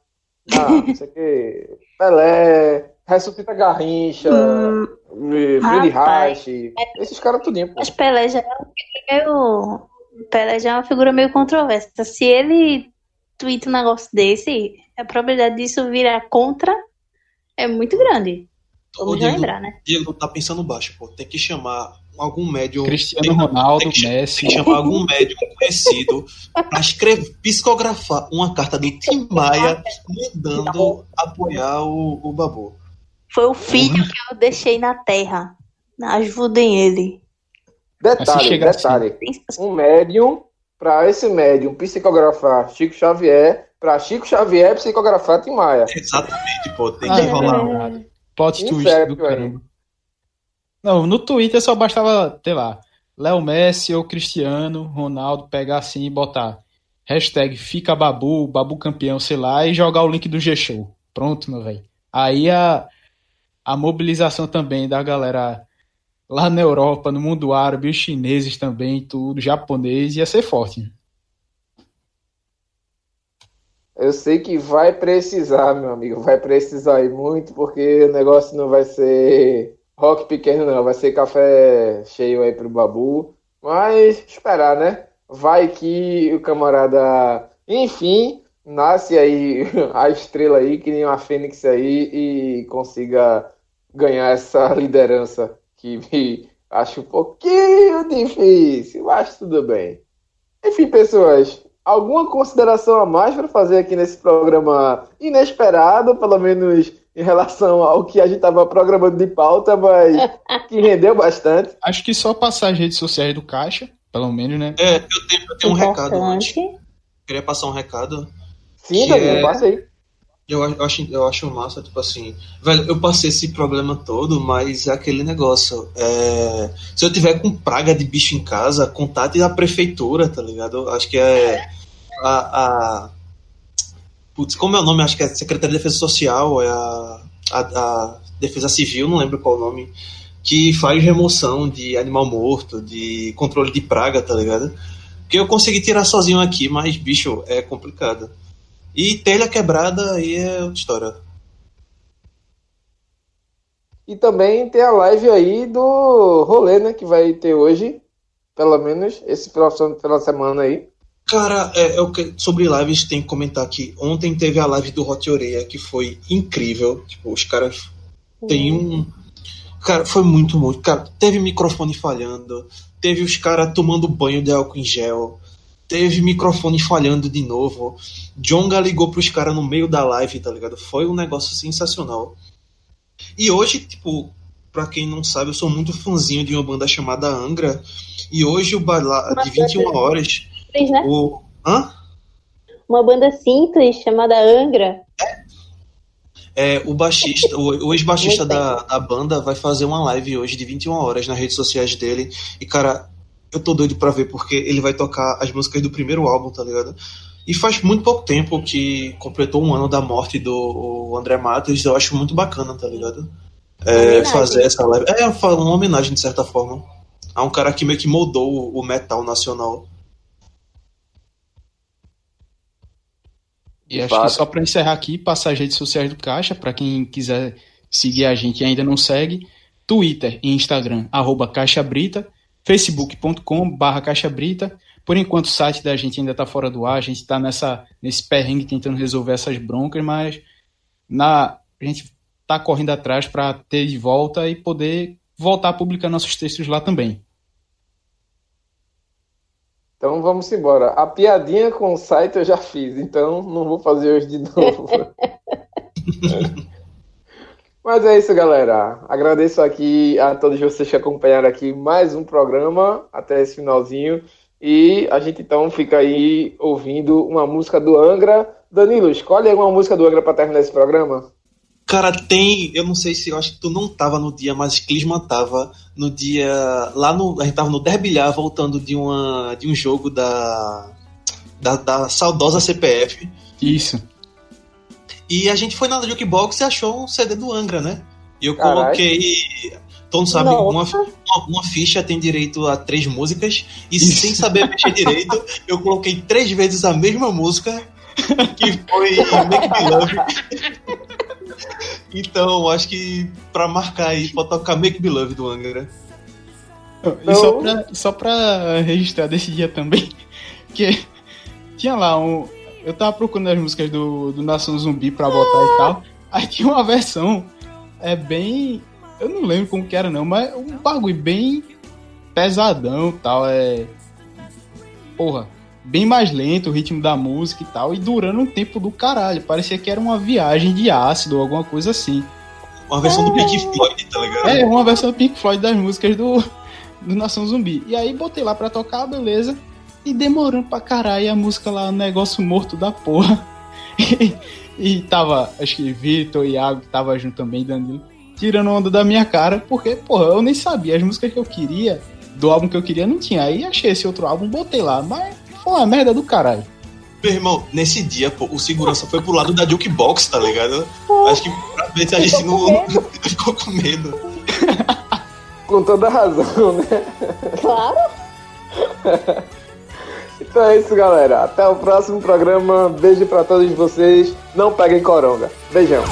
Ah, não sei o que. Pelé. Ressuscita Garrincha. Hum, Billy. Reich. Esses caras tudinho. Mas Pelé já é meio. Pelé já é uma figura meio controversa. Se ele tweeta um negócio desse, a probabilidade disso virar contra é muito grande. Vamos Diego, lembrar, né? Diego tá pensando baixo, pô. Tem que chamar algum médium. Cristiano tem, Ronaldo, tem que, Messi. Tem que chamar algum médium conhecido pra escrever, psicografar uma carta do Tim Maia mandando apoiar o, o Babu. Foi o filho que eu deixei na terra. Ajudem ele. Detalhe, chegar detalhe. Um médium, pra esse médium psicografar Chico Xavier, pra Chico Xavier psicografar Tim Maia. Exatamente, pô. Tem Ah, que é. rolar. Plot twist do caramba. Não, no Twitter só bastava, sei lá, Léo Messi ou Cristiano Ronaldo pegar assim e botar hashtag fica babu, babu campeão, sei lá, e jogar o link do G-Show. Pronto, meu velho. Aí a, a mobilização também da galera lá na Europa, no mundo árabe, os chineses também, tudo, japonês, ia ser forte. Eu sei que vai precisar, meu amigo, vai precisar ir muito, porque o negócio não vai ser rock pequeno, não, vai ser café cheio aí pro Babu. Mas esperar, né? Vai que o camarada, enfim, nasce aí a estrela aí, que nem uma fênix aí, e consiga ganhar essa liderança que me acho um pouquinho difícil, mas tudo bem. Enfim, pessoas, alguma consideração a mais para fazer aqui nesse programa inesperado, pelo menos em relação ao que a gente estava programando de pauta, mas que rendeu bastante. Acho que só passar as redes sociais do Caixa, pelo menos, né? É, eu tenho, eu tenho um recado antes. Queria passar um recado. Sim, Danilo, é- passa aí. Eu, acho- eu, acho, massa, tipo assim, velho, eu passei esse problema todo, mas é aquele negócio. é, se eu tiver com praga de bicho em casa, contate a prefeitura, tá ligado? Acho que é a. a putz, como é o nome? Acho que é Secretaria de Defesa Social, é a, a, a Defesa Civil, não lembro qual o nome, que faz remoção de animal morto, de controle de praga, tá ligado? Porque eu consegui tirar sozinho aqui, mas, bicho, é complicado. E telha quebrada aí é outra história. E também tem a live aí do rolê, né? Que vai ter hoje, pelo menos, esse próximo de semana aí. Cara, é, é o que, sobre lives tem que comentar aqui. Ontem teve a live do Hot Oreia, que foi incrível. Tipo, os caras têm um. Cara, foi muito, muito. Cara, teve microfone falhando, teve os caras tomando banho de álcool em gel, teve microfone falhando de novo. Jonga ligou pros caras no meio da live, tá ligado? Foi um negócio sensacional. E hoje, tipo, pra quem não sabe, eu sou muito fãzinho de uma banda chamada Angra. E hoje o bala de 21 horas. Simples, né? O... Hã? Uma banda simples chamada Angra. É, o baixista, o, o ex-baixista da, da banda vai fazer uma live hoje de 21 horas nas redes sociais dele. E, cara, eu tô doido pra ver, porque ele vai tocar as músicas do primeiro álbum, tá ligado? E faz muito pouco tempo que completou um ano da morte do André Matos. Eu acho muito bacana, tá ligado? É, fazer essa live. É, uma homenagem, de certa forma. A um cara que meio que moldou o, metal nacional. E acho fato. que só para encerrar aqui, passar as redes sociais do Caixa, para quem quiser seguir a gente e ainda não segue, Twitter e Instagram, arroba Caixa Brita, facebook.com barra Caixa Brita. Por enquanto o site da gente ainda está fora do ar, a gente está nessa, nesse perrengue tentando resolver essas broncas, mas na, a gente está correndo atrás para ter de volta e poder voltar a publicar nossos textos lá também. Então vamos embora. A piadinha com o site eu já fiz, então não vou fazer hoje de novo. Mas é isso, galera. Agradeço aqui a todos vocês que acompanharam aqui mais um programa até esse finalzinho. E a gente então fica aí ouvindo uma música do Angra. Danilo, escolhe aí uma música do Angra para terminar esse programa. Cara, tem. Eu não sei se eu acho que tu não tava no dia, mas Clisman tava no dia. Lá no. A gente tava no Derbilhar voltando de, uma, de um jogo da, da. da saudosa CPF. Isso. E a gente foi na Jukebox e achou um CD do Angra, né? E eu Caralho. coloquei. Todo mundo sabe, uma, uma, uma ficha tem direito a três músicas. E sem saber mexer direito, eu coloquei três vezes a mesma música. Que foi Make Me Love. Então, acho que pra marcar aí, pode tocar Make Me Love do Angra. E só pra, só pra registrar desse dia também, que tinha lá um. Eu tava procurando as músicas do, do Nação Zumbi pra botar e tal. Aí tinha uma versão é bem. Eu não lembro como que era, não, mas um bagulho bem pesadão e tal. É. Porra, bem mais lento o ritmo da música e tal. E durando um tempo do caralho. Parecia que era uma viagem de ácido ou alguma coisa assim. Uma versão do Pink Floyd, tá ligado? É, uma versão do Pink Floyd das músicas do, do Nação Zumbi. E aí botei lá pra tocar, beleza. E demorando pra caralho a música lá, negócio morto da porra. E, e tava, acho que Vitor e Iago que tava junto também, Danilo. tirando onda da minha cara, porque, porra, eu nem sabia. As músicas que eu queria, do álbum que eu queria, não tinha. Aí achei esse outro álbum, botei lá. Mas foi uma merda do caralho. Meu irmão, nesse dia, pô, o segurança foi pro lado da jukebox, tá ligado? Acho que pra ver se a gente não, não ficou com medo. Com toda razão, né? Claro. Então é isso, galera. Até o próximo programa. Beijo para todos vocês. Não peguem coronga. Beijão.